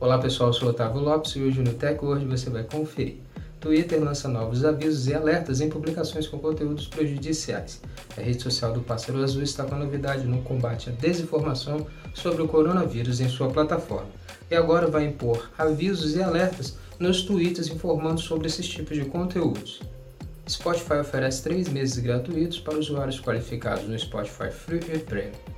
Olá pessoal, eu sou Otávio Lopes e hoje no TechWord você vai conferir. Twitter lança novos avisos e alertas em publicações com conteúdos prejudiciais. A rede social do Pássaro Azul está com novidade no combate à desinformação sobre o coronavírus em sua plataforma e agora vai impor avisos e alertas nos tweets informando sobre esses tipos de conteúdos. Spotify oferece três meses gratuitos para usuários qualificados no Spotify Free e Premium.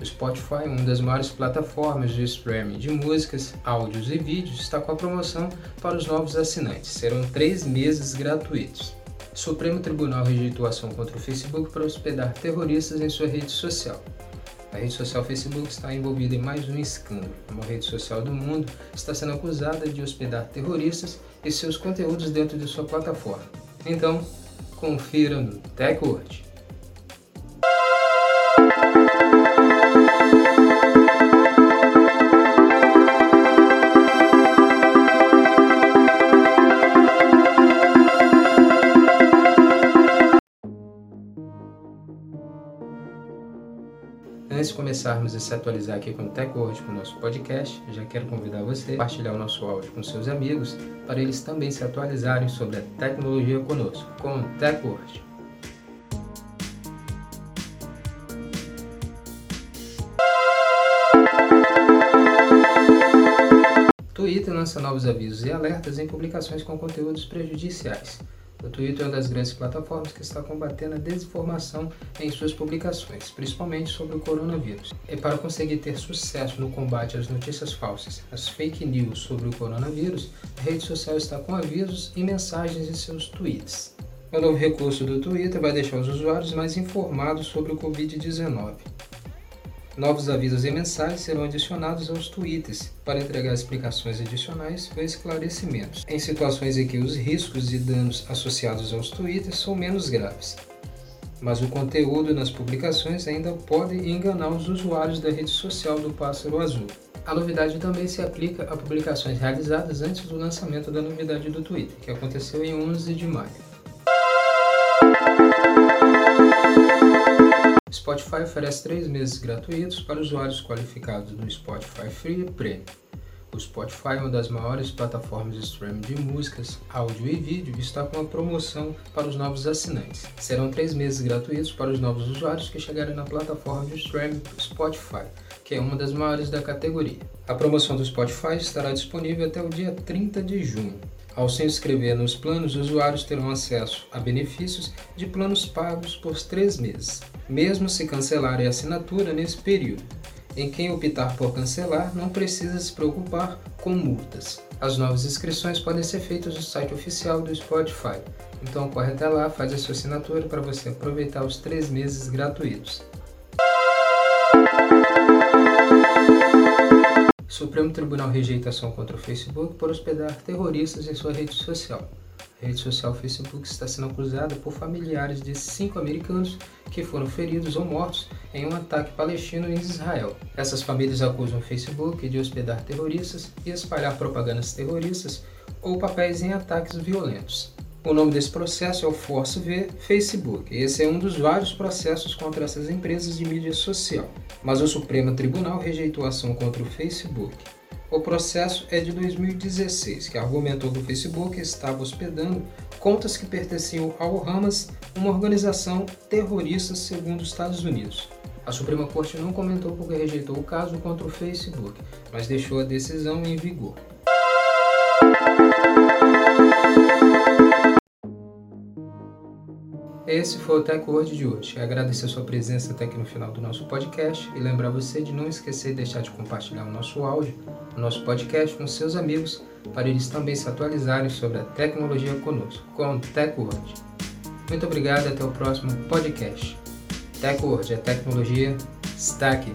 O Spotify, uma das maiores plataformas de streaming de músicas, áudios e vídeos, está com a promoção para os novos assinantes. Serão três meses gratuitos. O Supremo Tribunal rejeitou ação contra o Facebook para hospedar terroristas em sua rede social. A rede social Facebook está envolvida em mais um escândalo. Uma rede social do mundo está sendo acusada de hospedar terroristas e seus conteúdos dentro de sua plataforma. Então, confira no TechWord. Antes de começarmos a se atualizar aqui com o TechWord, com o nosso podcast, já quero convidar você a compartilhar o nosso áudio com seus amigos para eles também se atualizarem sobre a tecnologia conosco, com o TechWord. Twitter lança novos avisos e alertas em publicações com conteúdos prejudiciais. O Twitter é uma das grandes plataformas que está combatendo a desinformação em suas publicações, principalmente sobre o coronavírus. E para conseguir ter sucesso no combate às notícias falsas, as fake news sobre o coronavírus, a rede social está com avisos e mensagens em seus tweets. O novo recurso do Twitter vai deixar os usuários mais informados sobre o Covid-19. Novos avisos e mensagens serão adicionados aos tweets para entregar explicações adicionais ou esclarecimentos, em situações em que os riscos e danos associados aos tweets são menos graves. Mas o conteúdo nas publicações ainda pode enganar os usuários da rede social do Pássaro Azul. A novidade também se aplica a publicações realizadas antes do lançamento da novidade do Twitter, que aconteceu em 11 de maio. Spotify oferece três meses gratuitos para usuários qualificados no Spotify Free e Premium. O Spotify, uma das maiores plataformas de streaming de músicas, áudio e vídeo, está com uma promoção para os novos assinantes. Serão três meses gratuitos para os novos usuários que chegarem na plataforma de streaming Spotify, que é uma das maiores da categoria. A promoção do Spotify estará disponível até o dia 30 de junho. Ao se inscrever nos planos, os usuários terão acesso a benefícios de planos pagos por três meses, mesmo se cancelarem a assinatura nesse período. Em quem optar por cancelar, não precisa se preocupar com multas. As novas inscrições podem ser feitas no site oficial do Spotify, então corre até lá, faz a sua assinatura para você aproveitar os três meses gratuitos. Supremo Tribunal rejeita ação contra o Facebook por hospedar terroristas em sua rede social. A rede social Facebook está sendo acusada por familiares de cinco americanos que foram feridos ou mortos em um ataque palestino em Israel. Essas famílias acusam o Facebook de hospedar terroristas e espalhar propagandas terroristas ou papéis em ataques violentos. O nome desse processo é o Force V Facebook. Esse é um dos vários processos contra essas empresas de mídia social. Mas o Supremo Tribunal rejeitou a ação contra o Facebook. O processo é de 2016, que argumentou que o Facebook estava hospedando contas que pertenciam ao Hamas, uma organização terrorista segundo os Estados Unidos. A Suprema Corte não comentou porque rejeitou o caso contra o Facebook, mas deixou a decisão em vigor. Esse foi o TechWord de hoje. Agradecer sua presença até aqui no final do nosso podcast e lembrar você de não esquecer de deixar de compartilhar o nosso áudio, o nosso podcast com seus amigos, para eles também se atualizarem sobre a tecnologia conosco, com o TechWord. Muito obrigado e até o próximo podcast. TechWord, a tecnologia está aqui.